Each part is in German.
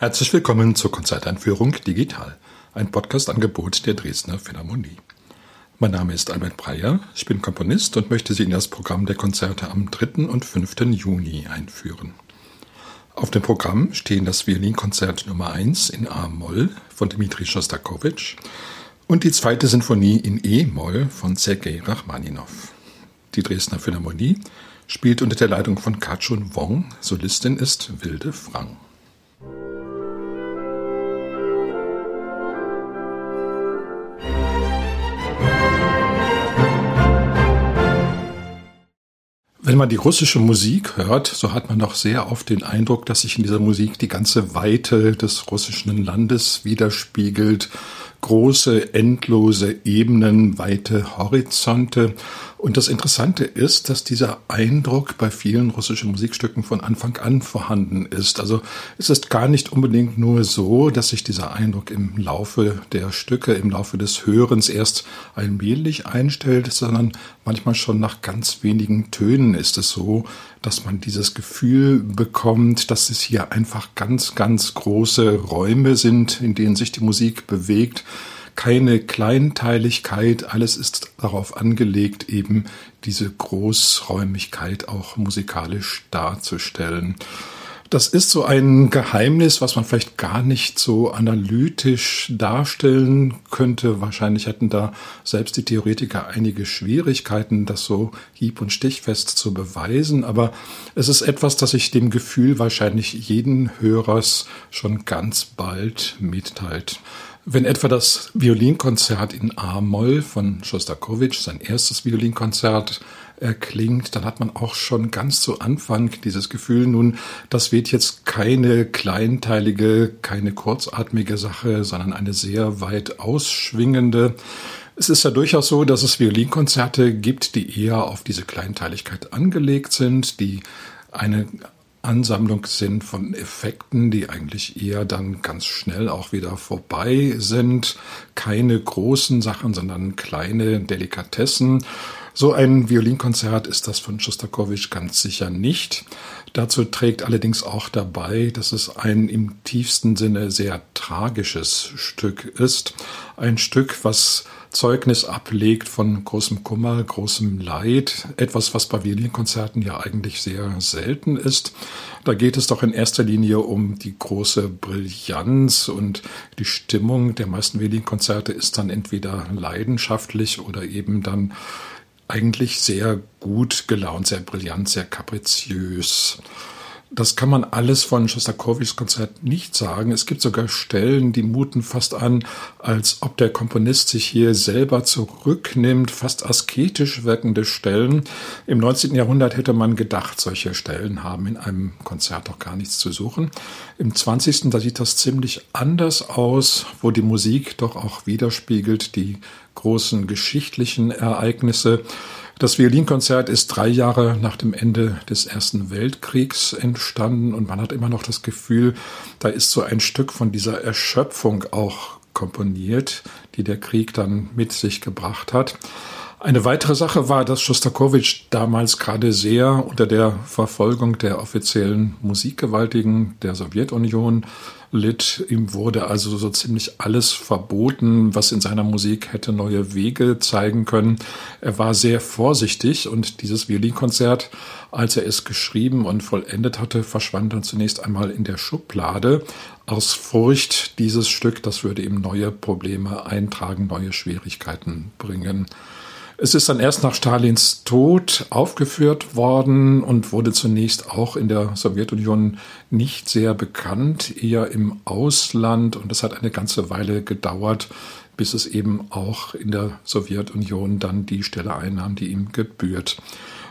Herzlich willkommen zur Konzerteinführung Digital, ein Podcast-Angebot der Dresdner Philharmonie. Mein Name ist Albert Breyer, ich bin Komponist und möchte Sie in das Programm der Konzerte am 3. und 5. Juni einführen. Auf dem Programm stehen das Violinkonzert Nummer 1 in A-Moll von Dmitri Schostakowitsch und die zweite Sinfonie in E-Moll von Sergei Rachmaninow. Die Dresdner Philharmonie spielt unter der Leitung von Kachun Wong, Solistin ist Wilde Frank. Man die russische Musik hört, so hat man doch sehr oft den Eindruck, dass sich in dieser Musik die ganze Weite des russischen Landes widerspiegelt große, endlose Ebenen, weite Horizonte. Und das Interessante ist, dass dieser Eindruck bei vielen russischen Musikstücken von Anfang an vorhanden ist. Also es ist gar nicht unbedingt nur so, dass sich dieser Eindruck im Laufe der Stücke, im Laufe des Hörens erst allmählich einstellt, sondern manchmal schon nach ganz wenigen Tönen ist es so, dass man dieses Gefühl bekommt, dass es hier einfach ganz, ganz große Räume sind, in denen sich die Musik bewegt. Keine Kleinteiligkeit, alles ist darauf angelegt, eben diese Großräumigkeit auch musikalisch darzustellen. Das ist so ein Geheimnis, was man vielleicht gar nicht so analytisch darstellen könnte. Wahrscheinlich hätten da selbst die Theoretiker einige Schwierigkeiten, das so hieb- und stichfest zu beweisen. Aber es ist etwas, das ich dem Gefühl wahrscheinlich jeden Hörers schon ganz bald mitteilt. Wenn etwa das Violinkonzert in A-Moll von Schostakowitsch, sein erstes Violinkonzert, erklingt, dann hat man auch schon ganz zu Anfang dieses Gefühl, nun, das wird jetzt keine kleinteilige, keine kurzatmige Sache, sondern eine sehr weit ausschwingende. Es ist ja durchaus so, dass es Violinkonzerte gibt, die eher auf diese Kleinteiligkeit angelegt sind, die eine Ansammlung sind von Effekten, die eigentlich eher dann ganz schnell auch wieder vorbei sind. Keine großen Sachen, sondern kleine Delikatessen. So ein Violinkonzert ist das von Schostakowitsch ganz sicher nicht. Dazu trägt allerdings auch dabei, dass es ein im tiefsten Sinne sehr tragisches Stück ist. Ein Stück, was Zeugnis ablegt von großem Kummer, großem Leid. Etwas, was bei Violinkonzerten ja eigentlich sehr selten ist. Da geht es doch in erster Linie um die große Brillanz und die Stimmung der meisten Violinkonzerte ist dann entweder leidenschaftlich oder eben dann eigentlich sehr gut gelaunt, sehr brillant, sehr kapriziös. Das kann man alles von Schostakowitschs Konzert nicht sagen. Es gibt sogar Stellen, die muten fast an, als ob der Komponist sich hier selber zurücknimmt, fast asketisch wirkende Stellen. Im 19. Jahrhundert hätte man gedacht, solche Stellen haben in einem Konzert doch gar nichts zu suchen. Im 20. da sieht das ziemlich anders aus, wo die Musik doch auch widerspiegelt die großen geschichtlichen Ereignisse. Das Violinkonzert ist drei Jahre nach dem Ende des Ersten Weltkriegs entstanden und man hat immer noch das Gefühl, da ist so ein Stück von dieser Erschöpfung auch komponiert, die der Krieg dann mit sich gebracht hat. Eine weitere Sache war, dass Schostakowitsch damals gerade sehr unter der Verfolgung der offiziellen Musikgewaltigen der Sowjetunion litt. Ihm wurde also so ziemlich alles verboten, was in seiner Musik hätte neue Wege zeigen können. Er war sehr vorsichtig und dieses Violinkonzert, als er es geschrieben und vollendet hatte, verschwand dann zunächst einmal in der Schublade aus Furcht, dieses Stück, das würde ihm neue Probleme eintragen, neue Schwierigkeiten bringen. Es ist dann erst nach Stalins Tod aufgeführt worden und wurde zunächst auch in der Sowjetunion nicht sehr bekannt, eher im Ausland. Und es hat eine ganze Weile gedauert, bis es eben auch in der Sowjetunion dann die Stelle einnahm, die ihm gebührt.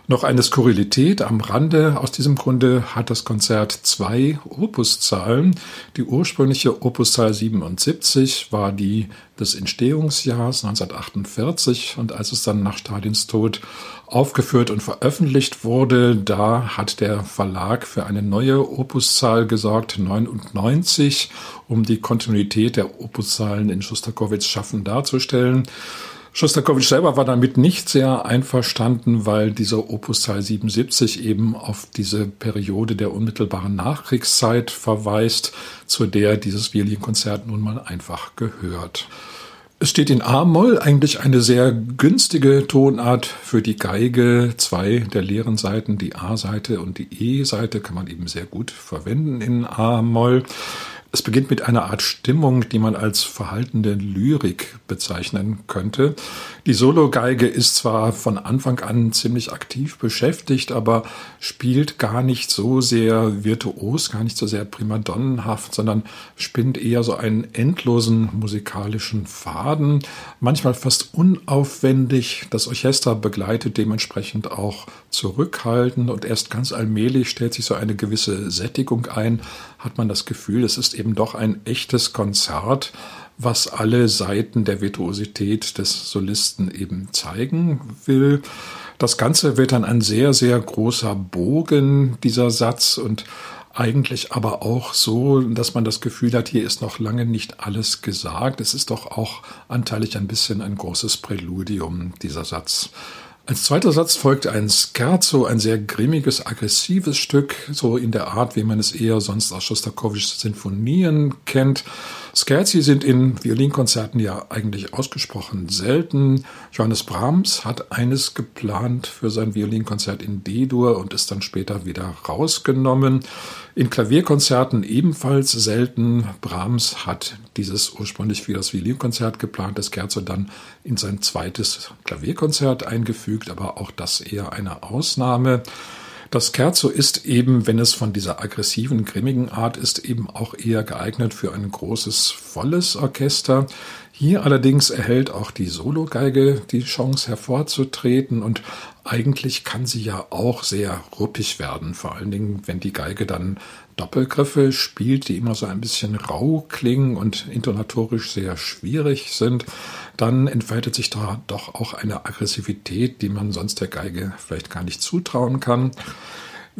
Noch eine Skurrilität am Rande. Aus diesem Grunde hat das Konzert zwei Opuszahlen. Die ursprüngliche Opuszahl 77 war die des Entstehungsjahrs 1948 und als es dann nach Stalins Tod aufgeführt und veröffentlicht wurde, da hat der Verlag für eine neue Opuszahl gesorgt, 99, um die Kontinuität der Opuszahlen in Schostakowitz Schaffen darzustellen. Schostakowitsch selber war damit nicht sehr einverstanden, weil dieser Opus Teil 77 eben auf diese Periode der unmittelbaren Nachkriegszeit verweist, zu der dieses Violinkonzert nun mal einfach gehört. Es steht in A-Moll, eigentlich eine sehr günstige Tonart für die Geige. Zwei der leeren Seiten, die A-Seite und die E-Seite, kann man eben sehr gut verwenden in A-Moll. Es beginnt mit einer Art Stimmung, die man als verhaltende Lyrik bezeichnen könnte. Die Sologeige ist zwar von Anfang an ziemlich aktiv beschäftigt, aber spielt gar nicht so sehr virtuos, gar nicht so sehr primadonnenhaft, sondern spinnt eher so einen endlosen musikalischen Faden, manchmal fast unaufwendig. Das Orchester begleitet dementsprechend auch zurückhaltend und erst ganz allmählich stellt sich so eine gewisse Sättigung ein, hat man das Gefühl, es ist eben doch ein echtes Konzert, was alle Seiten der Virtuosität des Solisten eben zeigen will. Das Ganze wird dann ein sehr, sehr großer Bogen, dieser Satz, und eigentlich aber auch so, dass man das Gefühl hat, hier ist noch lange nicht alles gesagt. Es ist doch auch anteilig ein bisschen ein großes Präludium, dieser Satz. Als zweiter Satz folgt ein Scherzo, ein sehr grimmiges, aggressives Stück, so in der Art, wie man es eher sonst aus Shostakovichs Sinfonien kennt. Scherzi sind in Violinkonzerten ja eigentlich ausgesprochen selten. Johannes Brahms hat eines geplant für sein Violinkonzert in D-Dur und ist dann später wieder rausgenommen. In Klavierkonzerten ebenfalls selten. Brahms hat dieses ursprünglich für das Violinkonzert geplante Scherzo dann in sein zweites Klavierkonzert eingefügt, aber auch das eher eine Ausnahme. Das Scherzo ist eben, wenn es von dieser aggressiven, grimmigen Art ist, eben auch eher geeignet für ein großes, volles Orchester. Hier allerdings erhält auch die Sologeige die Chance hervorzutreten und eigentlich kann sie ja auch sehr ruppig werden, vor allen Dingen, wenn die Geige dann Doppelgriffe spielt, die immer so ein bisschen rau klingen und intonatorisch sehr schwierig sind, dann entfaltet sich da doch auch eine Aggressivität, die man sonst der Geige vielleicht gar nicht zutrauen kann.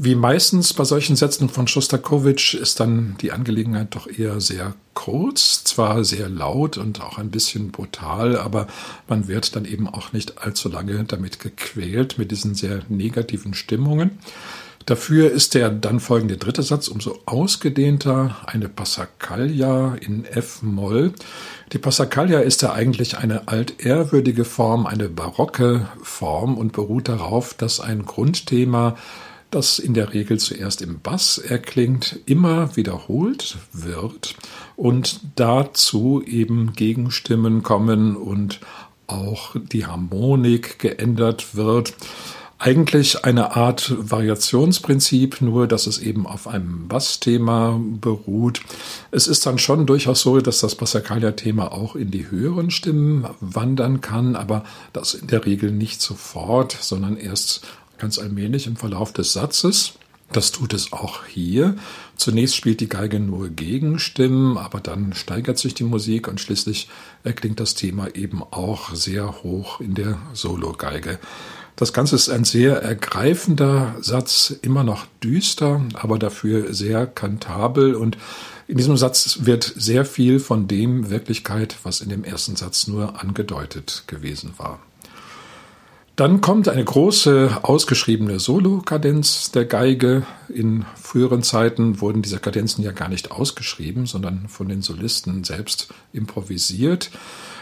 Wie meistens bei solchen Sätzen von Schostakowitsch ist dann die Angelegenheit doch eher sehr kurz, zwar sehr laut und auch ein bisschen brutal, aber man wird dann eben auch nicht allzu lange damit gequält mit diesen sehr negativen Stimmungen. Dafür ist der dann folgende dritte Satz umso ausgedehnter, eine Passacaglia in F-Moll. Die Passacaglia ist ja eigentlich eine altehrwürdige Form, eine barocke Form und beruht darauf, dass ein Grundthema, das in der Regel zuerst im Bass erklingt, immer wiederholt wird und dazu eben Gegenstimmen kommen und auch die Harmonik geändert wird eigentlich eine Art Variationsprinzip, nur dass es eben auf einem Bassthema beruht. Es ist dann schon durchaus so, dass das Passacaglia-Thema auch in die höheren Stimmen wandern kann, aber das in der Regel nicht sofort, sondern erst ganz allmählich im Verlauf des Satzes. Das tut es auch hier. Zunächst spielt die Geige nur Gegenstimmen, aber dann steigert sich die Musik und schließlich erklingt das Thema eben auch sehr hoch in der Solo-Geige. Das Ganze ist ein sehr ergreifender Satz, immer noch düster, aber dafür sehr kantabel und in diesem Satz wird sehr viel von dem Wirklichkeit, was in dem ersten Satz nur angedeutet gewesen war. Dann kommt eine große ausgeschriebene Solo-Kadenz der Geige. In früheren Zeiten wurden diese Kadenzen ja gar nicht ausgeschrieben, sondern von den Solisten selbst improvisiert.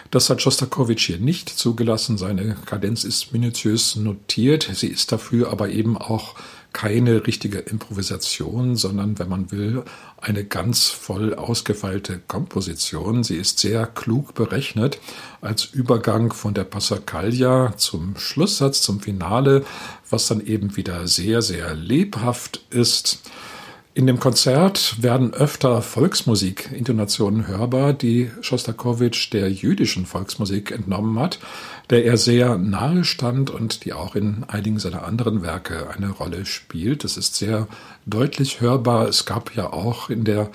Das hat Schostakowitsch hier nicht zugelassen. Seine Kadenz ist minutiös notiert. Sie ist dafür aber eben auch keine richtige Improvisation, sondern, wenn man will, eine ganz voll ausgefeilte Komposition. Sie ist sehr klug berechnet als Übergang von der Passacaglia zum Schlusssatz, zum Finale, was dann eben wieder sehr, sehr lebhaft ist. In dem Konzert werden öfter Volksmusik-Intonationen hörbar, die Schostakowitsch der jüdischen Volksmusik entnommen hat, der er sehr nahe stand und die auch in einigen seiner anderen Werke eine Rolle spielt. Es ist sehr deutlich hörbar. Es gab ja auch in der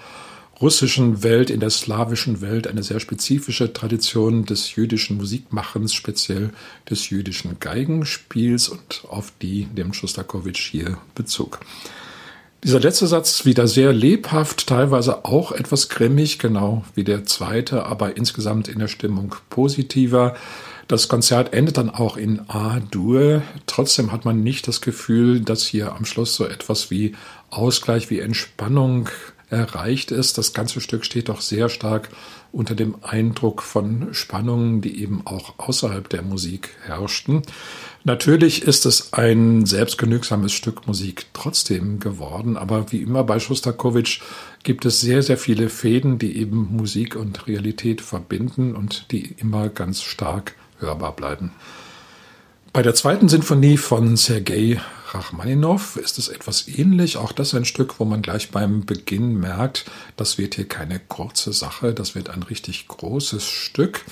russischen Welt, in der slawischen Welt eine sehr spezifische Tradition des jüdischen Musikmachens, speziell des jüdischen Geigenspiels und auf die dem Schostakowitsch hier Bezug. Dieser letzte Satz wieder sehr lebhaft, teilweise auch etwas grimmig, genau wie der zweite, aber insgesamt in der Stimmung positiver. Das Konzert endet dann auch in A-Dur. Trotzdem hat man nicht das Gefühl, dass hier am Schluss so etwas wie Ausgleich, wie Entspannung erreicht ist. Das ganze Stück steht doch sehr stark unter dem Eindruck von Spannungen, die eben auch außerhalb der Musik herrschten. Natürlich ist es ein selbstgenügsames Stück Musik trotzdem geworden, aber wie immer bei Schostakowitsch gibt es sehr, sehr viele Fäden, die eben Musik und Realität verbinden und die immer ganz stark hörbar bleiben. Bei der zweiten Sinfonie von Sergei Rachmaninow ist es etwas ähnlich. Auch das ein Stück, wo man gleich beim Beginn merkt, das wird hier keine kurze Sache, das wird ein richtig großes Stück.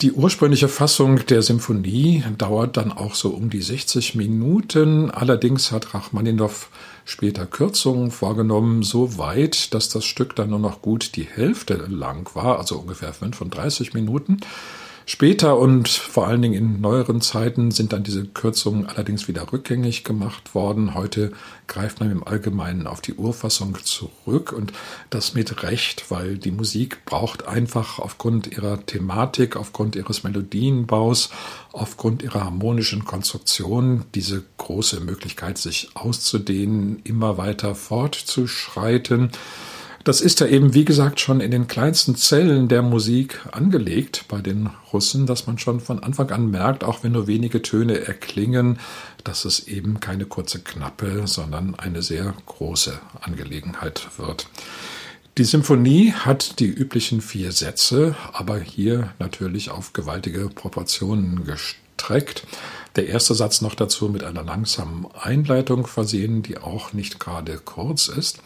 Die ursprüngliche Fassung der Symphonie dauert dann auch so um die 60 Minuten. Allerdings hat Rachmaninow später Kürzungen vorgenommen, so weit, dass das Stück dann nur noch gut die Hälfte lang war, also ungefähr 35 Minuten. Später und vor allen Dingen in neueren Zeiten sind dann diese Kürzungen allerdings wieder rückgängig gemacht worden. Heute greift man im Allgemeinen auf die Urfassung zurück und das mit Recht, weil die Musik braucht einfach aufgrund ihrer Thematik, aufgrund ihres Melodienbaus, aufgrund ihrer harmonischen Konstruktion diese große Möglichkeit, sich auszudehnen, immer weiter fortzuschreiten. Das ist ja eben, wie gesagt, schon in den kleinsten Zellen der Musik angelegt bei den Russen, dass man schon von Anfang an merkt, auch wenn nur wenige Töne erklingen, dass es eben keine kurze Knappe, sondern eine sehr große Angelegenheit wird. Die Symphonie hat die üblichen vier Sätze, aber hier natürlich auf gewaltige Proportionen gestreckt. Der erste Satz noch dazu mit einer langsamen Einleitung versehen, die auch nicht gerade kurz ist.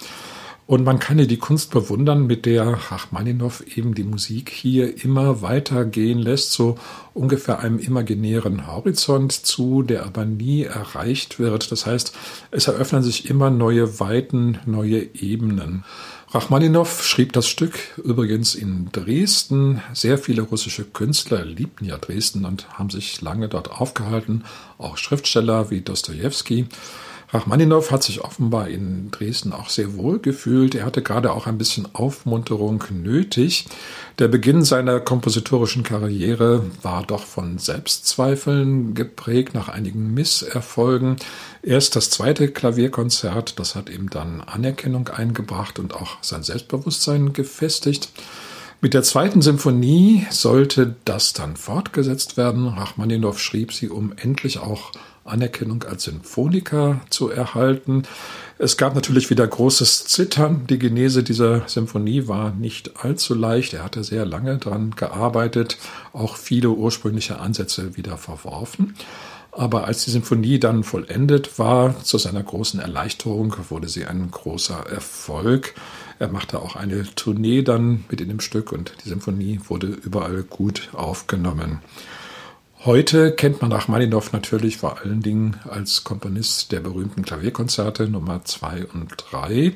Und man kann ja die Kunst bewundern, mit der Rachmaninow eben die Musik hier immer weiter gehen lässt, so ungefähr einem imaginären Horizont zu, der aber nie erreicht wird. Das heißt, es eröffnen sich immer neue Weiten, neue Ebenen. Rachmaninow schrieb das Stück übrigens in Dresden. Sehr viele russische Künstler liebten ja Dresden und haben sich lange dort aufgehalten, auch Schriftsteller wie Dostoevsky. Rachmaninow hat sich offenbar in Dresden auch sehr wohl gefühlt. Er hatte gerade auch ein bisschen Aufmunterung nötig. Der Beginn seiner kompositorischen Karriere war doch von Selbstzweifeln geprägt nach einigen Misserfolgen. Erst das zweite Klavierkonzert, das hat ihm dann Anerkennung eingebracht und auch sein Selbstbewusstsein gefestigt. Mit der zweiten Symphonie sollte das dann fortgesetzt werden. Rachmaninow schrieb sie, um endlich auch Anerkennung als Symphoniker zu erhalten. Es gab natürlich wieder großes Zittern. Die Genese dieser Symphonie war nicht allzu leicht. Er hatte sehr lange daran gearbeitet, auch viele ursprüngliche Ansätze wieder verworfen. Aber als die Symphonie dann vollendet war, zu seiner großen Erleichterung wurde sie ein großer Erfolg. Er machte auch eine Tournee dann mit in dem Stück und die Symphonie wurde überall gut aufgenommen. Heute kennt man Rachmaninow natürlich vor allen Dingen als Komponist der berühmten Klavierkonzerte Nummer zwei und drei.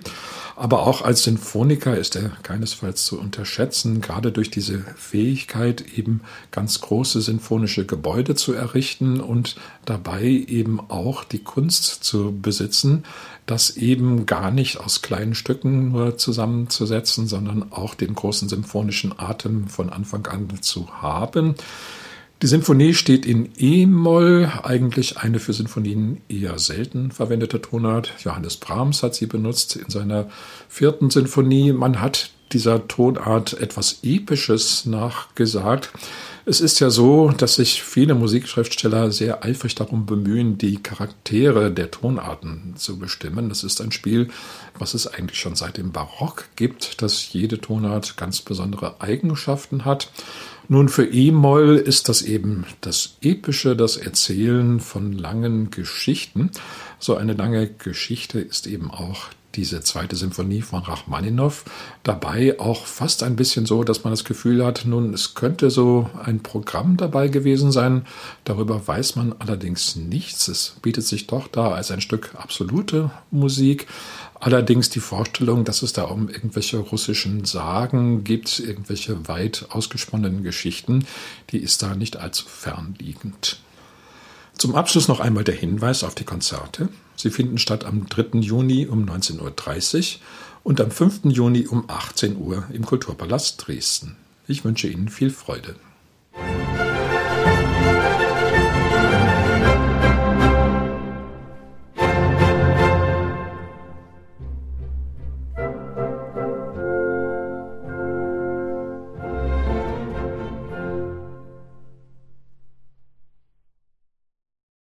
Aber auch als Sinfoniker ist er keinesfalls zu unterschätzen, gerade durch diese Fähigkeit, eben ganz große sinfonische Gebäude zu errichten und dabei eben auch die Kunst zu besitzen, das eben gar nicht aus kleinen Stücken nur zusammenzusetzen, sondern auch den großen symphonischen Atem von Anfang an zu haben. Die Sinfonie steht in E-Moll, eigentlich eine für Sinfonien eher selten verwendete Tonart. Johannes Brahms hat sie benutzt in seiner vierten Sinfonie. Man hat dieser Tonart etwas Episches nachgesagt. Es ist ja so, dass sich viele Musikschriftsteller sehr eifrig darum bemühen, die Charaktere der Tonarten zu bestimmen. Das ist ein Spiel, was es eigentlich schon seit dem Barock gibt, dass jede Tonart ganz besondere Eigenschaften hat. Nun, für E-Moll ist das eben das Epische, das Erzählen von langen Geschichten. So eine lange Geschichte ist eben auch diese zweite Symphonie von Rachmaninow. Dabei auch fast ein bisschen so, dass man das Gefühl hat, nun, es könnte so ein Programm dabei gewesen sein. Darüber weiß man allerdings nichts. Es bietet sich doch da als ein Stück absolute Musik. Allerdings die Vorstellung, dass es da um irgendwelche russischen Sagen gibt, irgendwelche weit ausgesponnenen Geschichten, die ist da nicht allzu fernliegend. Zum Abschluss noch einmal der Hinweis auf die Konzerte. Sie finden statt am 3. Juni um 19.30 Uhr und am 5. Juni um 18 Uhr im Kulturpalast Dresden. Ich wünsche Ihnen viel Freude.